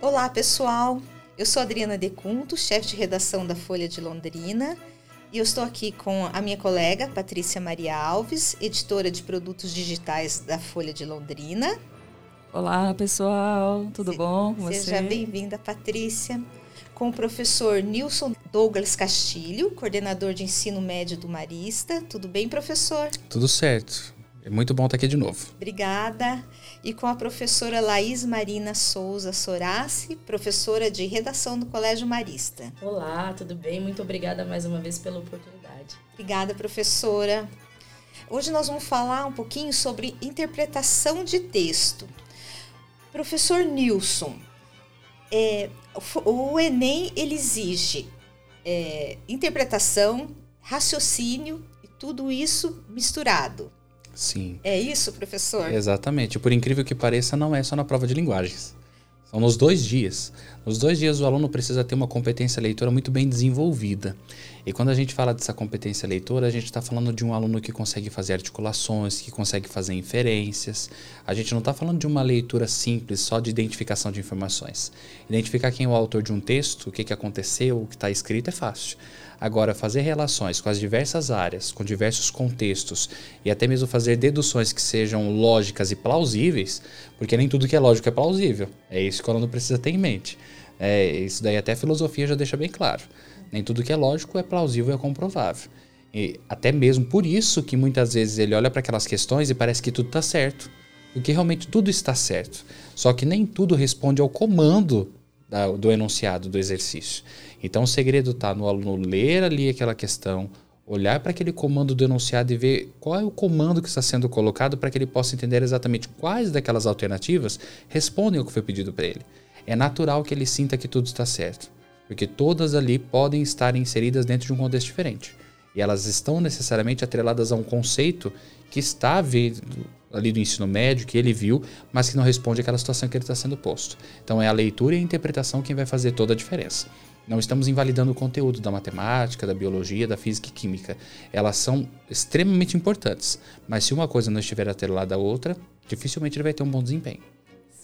Olá, pessoal. Eu sou Adriana Decunto, chefe de redação da Folha de Londrina, e eu estou aqui com a minha colega Patrícia Maria Alves, editora de produtos digitais da Folha de Londrina. Olá, pessoal. Tudo Se, bom com Seja você? bem-vinda, Patrícia. Com o professor Nilson Douglas Castilho, coordenador de ensino médio do Marista. Tudo bem, professor? Tudo certo. É muito bom estar aqui de novo. Obrigada. E com a professora Laís Marina Souza Sorace, professora de redação do Colégio Marista. Olá, tudo bem? Muito obrigada mais uma vez pela oportunidade. Obrigada, professora. Hoje nós vamos falar um pouquinho sobre interpretação de texto. Professor Nilson, é, o Enem ele exige é, interpretação, raciocínio e tudo isso misturado. Sim. É isso, professor? Exatamente. Por incrível que pareça, não é só na prova de linguagens. São nos dois dias. Nos dois dias o aluno precisa ter uma competência leitora muito bem desenvolvida. E quando a gente fala dessa competência leitora, a gente está falando de um aluno que consegue fazer articulações, que consegue fazer inferências. A gente não está falando de uma leitura simples, só de identificação de informações. Identificar quem é o autor de um texto, o que, que aconteceu, o que está escrito é fácil. Agora, fazer relações com as diversas áreas, com diversos contextos e até mesmo fazer deduções que sejam lógicas e plausíveis, porque nem tudo que é lógico é plausível. É isso que o aluno precisa ter em mente. É, isso daí até a filosofia já deixa bem claro. Nem tudo que é lógico é plausível e é comprovável. E até mesmo por isso que muitas vezes ele olha para aquelas questões e parece que tudo está certo. Porque realmente tudo está certo. Só que nem tudo responde ao comando da, do enunciado do exercício. Então o segredo está no aluno ler ali aquela questão, olhar para aquele comando do enunciado e ver qual é o comando que está sendo colocado para que ele possa entender exatamente quais daquelas alternativas respondem ao que foi pedido para ele. É natural que ele sinta que tudo está certo, porque todas ali podem estar inseridas dentro de um contexto diferente. E elas estão necessariamente atreladas a um conceito que está vindo ali do ensino médio, que ele viu, mas que não responde àquela situação que ele está sendo posto. Então é a leitura e a interpretação quem vai fazer toda a diferença. Não estamos invalidando o conteúdo da matemática, da biologia, da física e química. Elas são extremamente importantes, mas se uma coisa não estiver atrelada à outra, dificilmente ele vai ter um bom desempenho.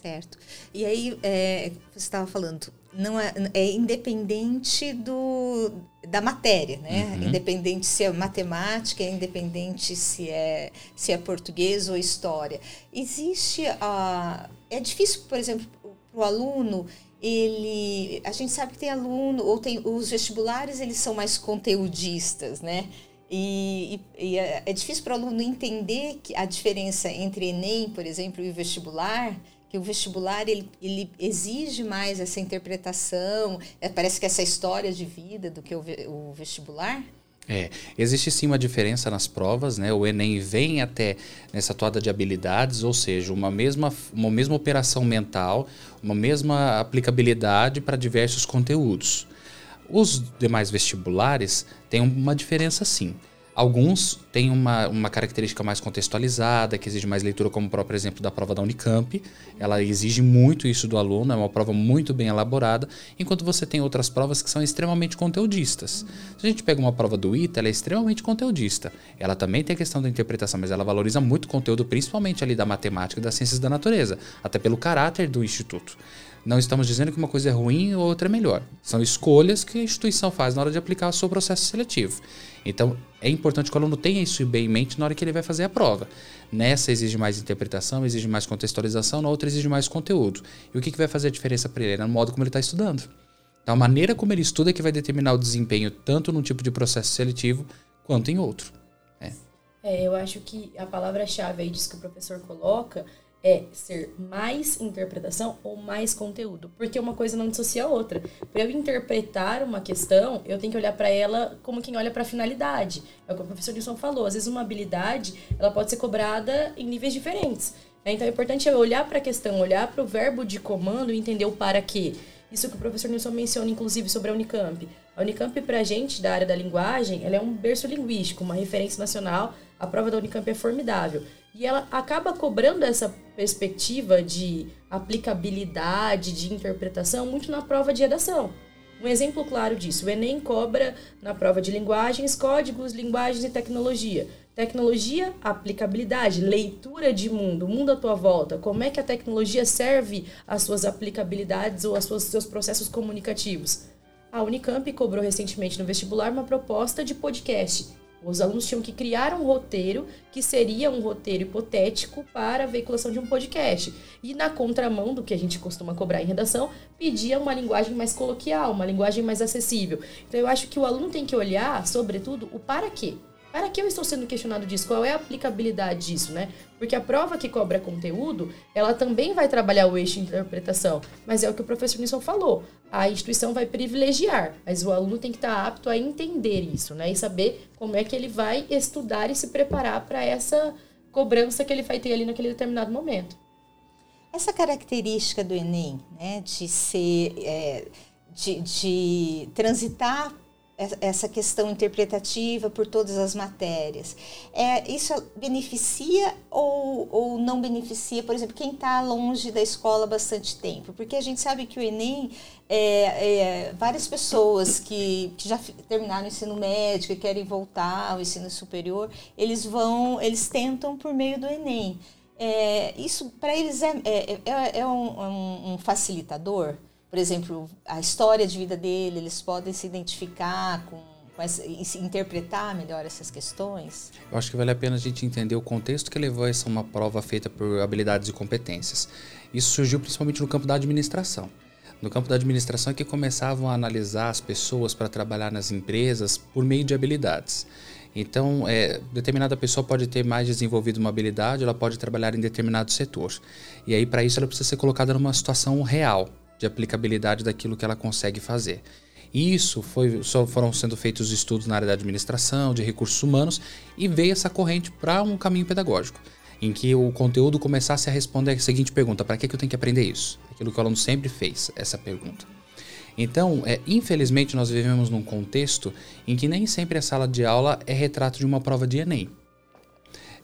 Certo. E aí, é, você estava falando, não é, é, independente do, da matéria, né? Uhum. Independente se é matemática, é independente se é, se é português ou história. Existe a. É difícil, por exemplo, para o aluno ele a gente sabe que tem aluno ou tem os vestibulares eles são mais conteudistas né e, e, e é, é, difícil para o aluno entender que a diferença entre Enem por exemplo e o vestibular que o vestibular ele, ele exige mais essa interpretação é, parece que essa história de vida do que o, o vestibular é, existe sim uma diferença nas provas, né? O Enem vem até nessa toada de habilidades, ou seja, uma mesma, uma mesma operação mental, uma mesma aplicabilidade para diversos conteúdos. Os demais vestibulares têm uma diferença sim. Alguns têm uma, uma característica mais contextualizada, que exige mais leitura, como o próprio exemplo da prova da Unicamp. Ela exige muito isso do aluno, é uma prova muito bem elaborada, enquanto você tem outras provas que são extremamente conteudistas. Se a gente pega uma prova do ITA, ela é extremamente conteudista. Ela também tem a questão da interpretação, mas ela valoriza muito o conteúdo, principalmente ali da matemática e das ciências da natureza, até pelo caráter do instituto. Não estamos dizendo que uma coisa é ruim e outra é melhor. São escolhas que a instituição faz na hora de aplicar o seu processo seletivo. Então, é importante que o aluno tenha isso bem em mente na hora que ele vai fazer a prova. Nessa exige mais interpretação, exige mais contextualização, na outra exige mais conteúdo. E o que, que vai fazer a diferença para ele? É no modo como ele está estudando. Então, a maneira como ele estuda é que vai determinar o desempenho tanto num tipo de processo seletivo quanto em outro. É, é eu acho que a palavra-chave aí disso que o professor coloca é ser mais interpretação ou mais conteúdo, porque uma coisa não dissocia a outra. Para eu interpretar uma questão, eu tenho que olhar para ela como quem olha para a finalidade. É o que o professor Nilson falou. Às vezes uma habilidade, ela pode ser cobrada em níveis diferentes. Né? Então é importante eu olhar para a questão, olhar para o verbo de comando e entender o para quê. Isso que o professor Nilson menciona, inclusive, sobre a Unicamp. A Unicamp, para a gente da área da linguagem, ela é um berço linguístico, uma referência nacional. A prova da Unicamp é formidável. E ela acaba cobrando essa perspectiva de aplicabilidade, de interpretação, muito na prova de redação. Um exemplo claro disso, o Enem cobra na prova de linguagens, códigos, linguagens e tecnologia. Tecnologia, aplicabilidade, leitura de mundo, mundo à tua volta. Como é que a tecnologia serve às suas aplicabilidades ou aos seus, seus processos comunicativos? A Unicamp cobrou recentemente no vestibular uma proposta de podcast. Os alunos tinham que criar um roteiro que seria um roteiro hipotético para a veiculação de um podcast. E na contramão do que a gente costuma cobrar em redação, pedia uma linguagem mais coloquial, uma linguagem mais acessível. Então eu acho que o aluno tem que olhar, sobretudo, o para quê. Para que eu estou sendo questionado disso? Qual é a aplicabilidade disso, né? Porque a prova que cobra conteúdo, ela também vai trabalhar o eixo de interpretação. Mas é o que o professor Nilson falou. A instituição vai privilegiar, mas o aluno tem que estar apto a entender isso, né? E saber como é que ele vai estudar e se preparar para essa cobrança que ele vai ter ali naquele determinado momento. Essa característica do Enem, né, de ser, é, de, de transitar essa questão interpretativa por todas as matérias. É, isso beneficia ou, ou não beneficia, por exemplo, quem está longe da escola há bastante tempo? Porque a gente sabe que o Enem, é, é, várias pessoas que, que já terminaram o ensino médio e querem voltar ao ensino superior, eles vão, eles tentam por meio do Enem. É, isso para eles é, é, é, é um, um, um facilitador? Por exemplo, a história de vida dele, eles podem se identificar com, com essa, e se interpretar melhor essas questões? Eu acho que vale a pena a gente entender o contexto que levou a essa uma prova feita por habilidades e competências. Isso surgiu principalmente no campo da administração. No campo da administração é que começavam a analisar as pessoas para trabalhar nas empresas por meio de habilidades. Então, é, determinada pessoa pode ter mais desenvolvido uma habilidade, ela pode trabalhar em determinado setor. E aí, para isso, ela precisa ser colocada numa situação real, de aplicabilidade daquilo que ela consegue fazer. Isso foi, só foram sendo feitos estudos na área da administração, de recursos humanos, e veio essa corrente para um caminho pedagógico, em que o conteúdo começasse a responder a seguinte pergunta: para que, que eu tenho que aprender isso? Aquilo que o aluno sempre fez, essa pergunta. Então, é, infelizmente, nós vivemos num contexto em que nem sempre a sala de aula é retrato de uma prova de Enem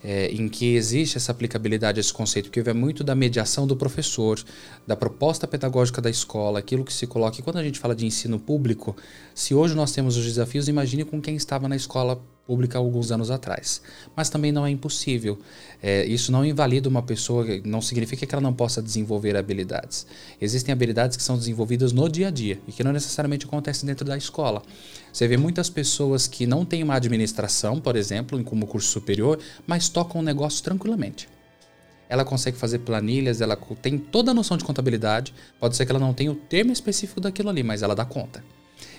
é, em que existe essa aplicabilidade esse conceito, que é muito da mediação do professor, da proposta pedagógica da escola, aquilo que se coloca. E quando a gente fala de ensino público, se hoje nós temos os desafios, imagine com quem estava na escola pública alguns anos atrás. Mas também não é impossível. É, isso não invalida uma pessoa, não significa que ela não possa desenvolver habilidades. Existem habilidades que são desenvolvidas no dia a dia e que não necessariamente acontecem dentro da escola. Você vê muitas pessoas que não têm uma administração, por exemplo, como curso superior, mas tocam o negócio tranquilamente. Ela consegue fazer planilhas, ela tem toda a noção de contabilidade. Pode ser que ela não tenha o termo específico daquilo ali, mas ela dá conta.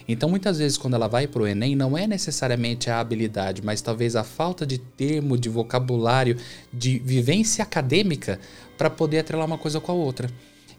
Então, muitas vezes, quando ela vai para o Enem, não é necessariamente a habilidade, mas talvez a falta de termo, de vocabulário, de vivência acadêmica para poder atrelar uma coisa com a outra.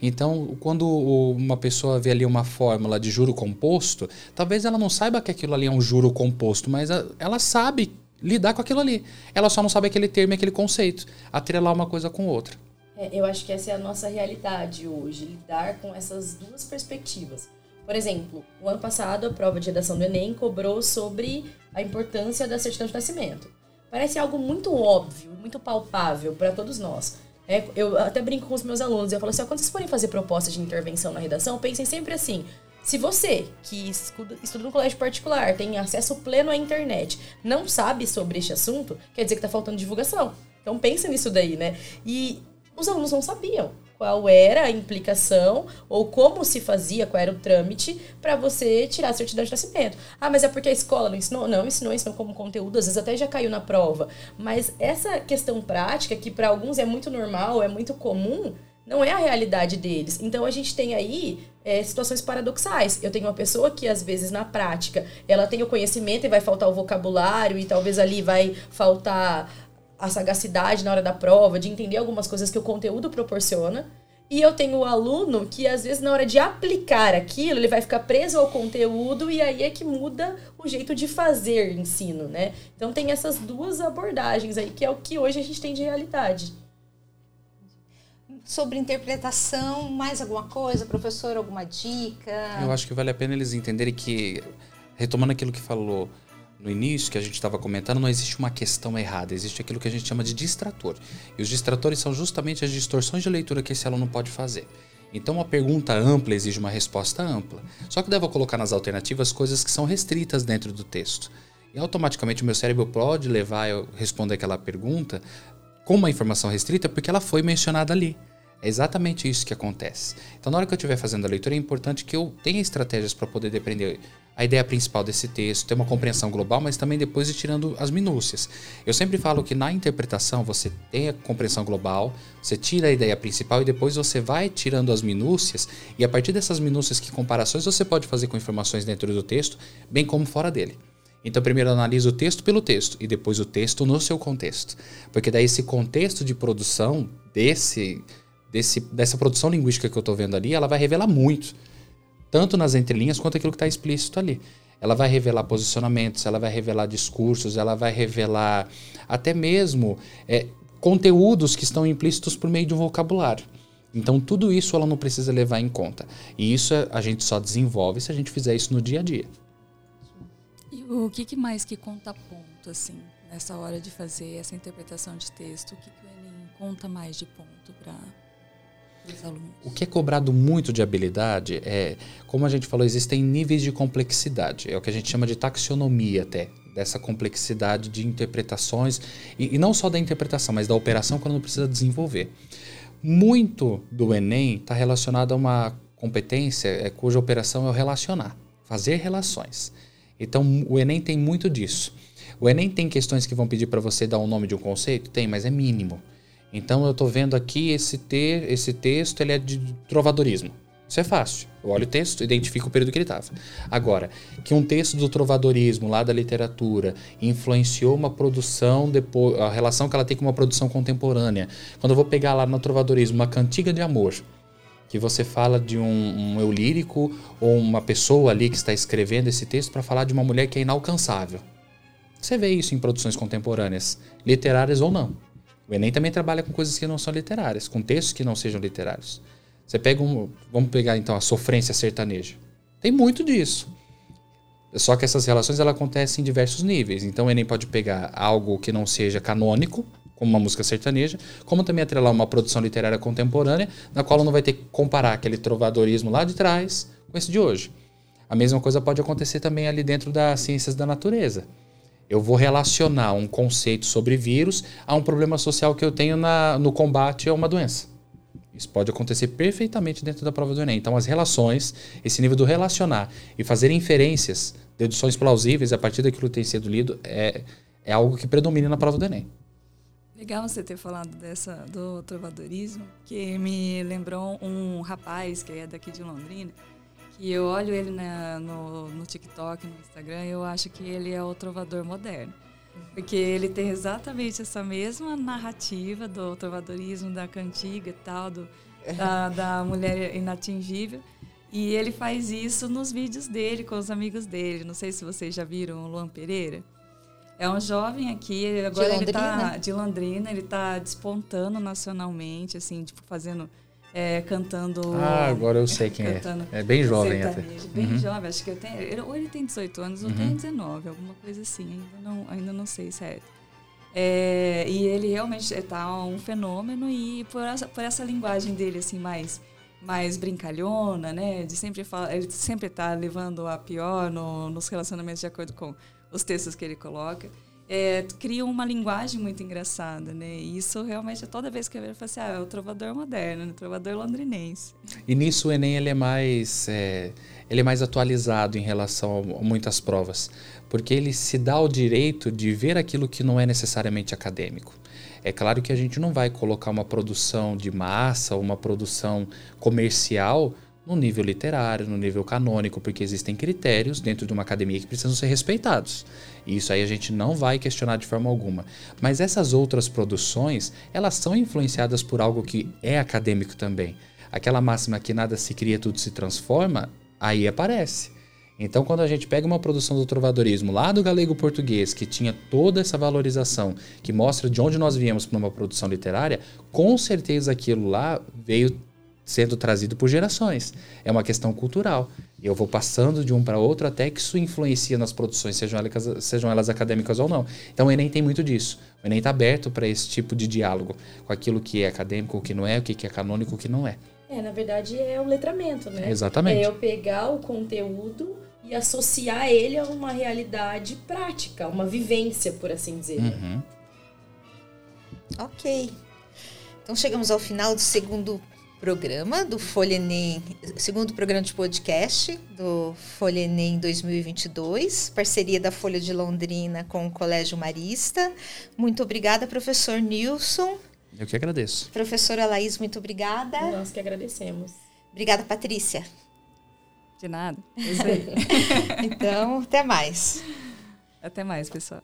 Então, quando uma pessoa vê ali uma fórmula de juro composto, talvez ela não saiba que aquilo ali é um juro composto, mas ela sabe lidar com aquilo ali. Ela só não sabe aquele termo e aquele conceito, atrelar uma coisa com outra. É, eu acho que essa é a nossa realidade hoje, lidar com essas duas perspectivas. Por exemplo, o ano passado, a prova de redação do Enem cobrou sobre a importância da certidão de nascimento. Parece algo muito óbvio, muito palpável para todos nós. É, eu até brinco com os meus alunos, eu falo assim, ó, quando vocês forem fazer propostas de intervenção na redação, pensem sempre assim, se você, que estuda, estuda no colégio particular, tem acesso pleno à internet, não sabe sobre este assunto, quer dizer que está faltando divulgação. Então pensa nisso daí, né? E os alunos não sabiam qual era a implicação ou como se fazia, qual era o trâmite para você tirar a certidão de nascimento. Ah, mas é porque a escola não ensinou? Não, ensinou, ensinou como conteúdo, às vezes até já caiu na prova. Mas essa questão prática, que para alguns é muito normal, é muito comum, não é a realidade deles. Então a gente tem aí é, situações paradoxais. Eu tenho uma pessoa que, às vezes, na prática, ela tem o conhecimento e vai faltar o vocabulário, e talvez ali vai faltar a sagacidade na hora da prova, de entender algumas coisas que o conteúdo proporciona. E eu tenho o aluno que, às vezes, na hora de aplicar aquilo, ele vai ficar preso ao conteúdo e aí é que muda o jeito de fazer ensino, né? Então tem essas duas abordagens aí, que é o que hoje a gente tem de realidade. Sobre interpretação, mais alguma coisa, professor, alguma dica? Eu acho que vale a pena eles entenderem que, retomando aquilo que falou, no início que a gente estava comentando, não existe uma questão errada, existe aquilo que a gente chama de distrator. E os distratores são justamente as distorções de leitura que esse aluno pode fazer. Então, uma pergunta ampla exige uma resposta ampla. Só que deve colocar nas alternativas coisas que são restritas dentro do texto. E automaticamente o meu cérebro pode levar eu responder aquela pergunta com uma informação restrita porque ela foi mencionada ali. É exatamente isso que acontece. Então, na hora que eu estiver fazendo a leitura, é importante que eu tenha estratégias para poder depender a ideia principal desse texto, ter uma compreensão global, mas também depois ir tirando as minúcias. Eu sempre falo que na interpretação você tem a compreensão global, você tira a ideia principal e depois você vai tirando as minúcias, e a partir dessas minúcias, que comparações você pode fazer com informações dentro do texto, bem como fora dele. Então, primeiro analisa o texto pelo texto e depois o texto no seu contexto. Porque daí esse contexto de produção desse, desse dessa produção linguística que eu estou vendo ali, ela vai revelar muito tanto nas entrelinhas quanto aquilo que está explícito ali. Ela vai revelar posicionamentos, ela vai revelar discursos, ela vai revelar até mesmo é, conteúdos que estão implícitos por meio de um vocabulário. Então, tudo isso ela não precisa levar em conta. E isso a gente só desenvolve se a gente fizer isso no dia a dia. E o que, mais que conta ponto, assim, nessa hora de fazer essa interpretação de texto? O que, que o Enem conta mais de ponto para o que é cobrado muito de habilidade é, como a gente falou, existem níveis de complexidade. É o que a gente chama de taxonomia até, dessa complexidade de interpretações, e, e não só da interpretação, mas da operação quando precisa desenvolver. Muito do Enem está relacionado a uma competência é, cuja operação é o relacionar, fazer relações. Então, o Enem tem muito disso. O Enem tem questões que vão pedir para você dar o um nome de um conceito? Tem, mas é mínimo. Então eu estou vendo aqui esse, ter, esse texto, ele é de trovadorismo. Isso é fácil. Eu olho o texto, identifico o período que ele estava. Agora, que um texto do trovadorismo, lá da literatura, influenciou uma produção, depois, a relação que ela tem com uma produção contemporânea. Quando eu vou pegar lá no trovadorismo uma cantiga de amor, que você fala de um, um eu lírico ou uma pessoa ali que está escrevendo esse texto para falar de uma mulher que é inalcançável. Você vê isso em produções contemporâneas, literárias ou não. O Enem também trabalha com coisas que não são literárias, com textos que não sejam literários. Você pega um. Vamos pegar então a sofrência sertaneja. Tem muito disso. Só que essas relações ela acontecem em diversos níveis. Então o Enem pode pegar algo que não seja canônico, como uma música sertaneja, como também atrelar uma produção literária contemporânea, na qual não vai ter que comparar aquele trovadorismo lá de trás com esse de hoje. A mesma coisa pode acontecer também ali dentro das ciências da natureza. Eu vou relacionar um conceito sobre vírus a um problema social que eu tenho na, no combate a uma doença. Isso pode acontecer perfeitamente dentro da prova do Enem. Então, as relações, esse nível do relacionar e fazer inferências, deduções plausíveis a partir daquilo que tem sido lido, é, é algo que predomina na prova do Enem. Legal você ter falado dessa do trovadorismo, que me lembrou um rapaz que é daqui de Londrina, que eu olho ele na, no, no TikTok, no Instagram, eu acho que ele é o trovador moderno. Porque ele tem exatamente essa mesma narrativa do trovadorismo, da cantiga e tal, do, da, da mulher inatingível. E ele faz isso nos vídeos dele, com os amigos dele. Não sei se vocês já viram o Luan Pereira. É um jovem aqui, agora de ele está de Londrina, ele está despontando nacionalmente, assim, tipo, fazendo é, cantando. Ah, agora eu sei quem é. É bem jovem até. Bem uhum. jovem, acho que eu tenho. Ou ele tem 18 anos ou uhum. tem 19, alguma coisa assim. Ainda não, ainda não sei certo. É, e ele realmente está um fenômeno e por essa, por essa linguagem dele assim mais mais brincalhona, né? De sempre fala, ele sempre está levando a pior no, nos relacionamentos de acordo com os textos que ele coloca é, cria uma linguagem muito engraçada, né? E isso realmente, toda vez que eu vejo, eu falo assim, ah, é o trovador moderno, o trovador londrinense. E nisso o Enem ele é mais, é, ele é mais atualizado em relação a muitas provas, porque ele se dá o direito de ver aquilo que não é necessariamente acadêmico. É claro que a gente não vai colocar uma produção de massa, uma produção comercial no nível literário, no nível canônico, porque existem critérios dentro de uma academia que precisam ser respeitados. E isso aí a gente não vai questionar de forma alguma. Mas essas outras produções, elas são influenciadas por algo que é acadêmico também. Aquela máxima que nada se cria, tudo se transforma, aí aparece. Então, quando a gente pega uma produção do trovadorismo lá do galego português, que tinha toda essa valorização, que mostra de onde nós viemos para uma produção literária, com certeza aquilo lá veio sendo trazido por gerações. É uma questão cultural. Eu vou passando de um para outro até que isso influencia nas produções, sejam elas, sejam elas acadêmicas ou não. Então o Enem tem muito disso. O Enem está aberto para esse tipo de diálogo com aquilo que é acadêmico, o que não é, o que é canônico, o que não é. É, na verdade é o letramento, né? Exatamente. É eu pegar o conteúdo e associar ele a uma realidade prática, uma vivência, por assim dizer. Uhum. Ok. Então chegamos ao final do segundo programa do Folha Enem, segundo programa de podcast do Folha Enem 2022, parceria da Folha de Londrina com o Colégio Marista. Muito obrigada, professor Nilson. Eu que agradeço. Professora Laís, muito obrigada. Nós que agradecemos. Obrigada, Patrícia. De nada. É isso aí. Então, até mais. Até mais, pessoal.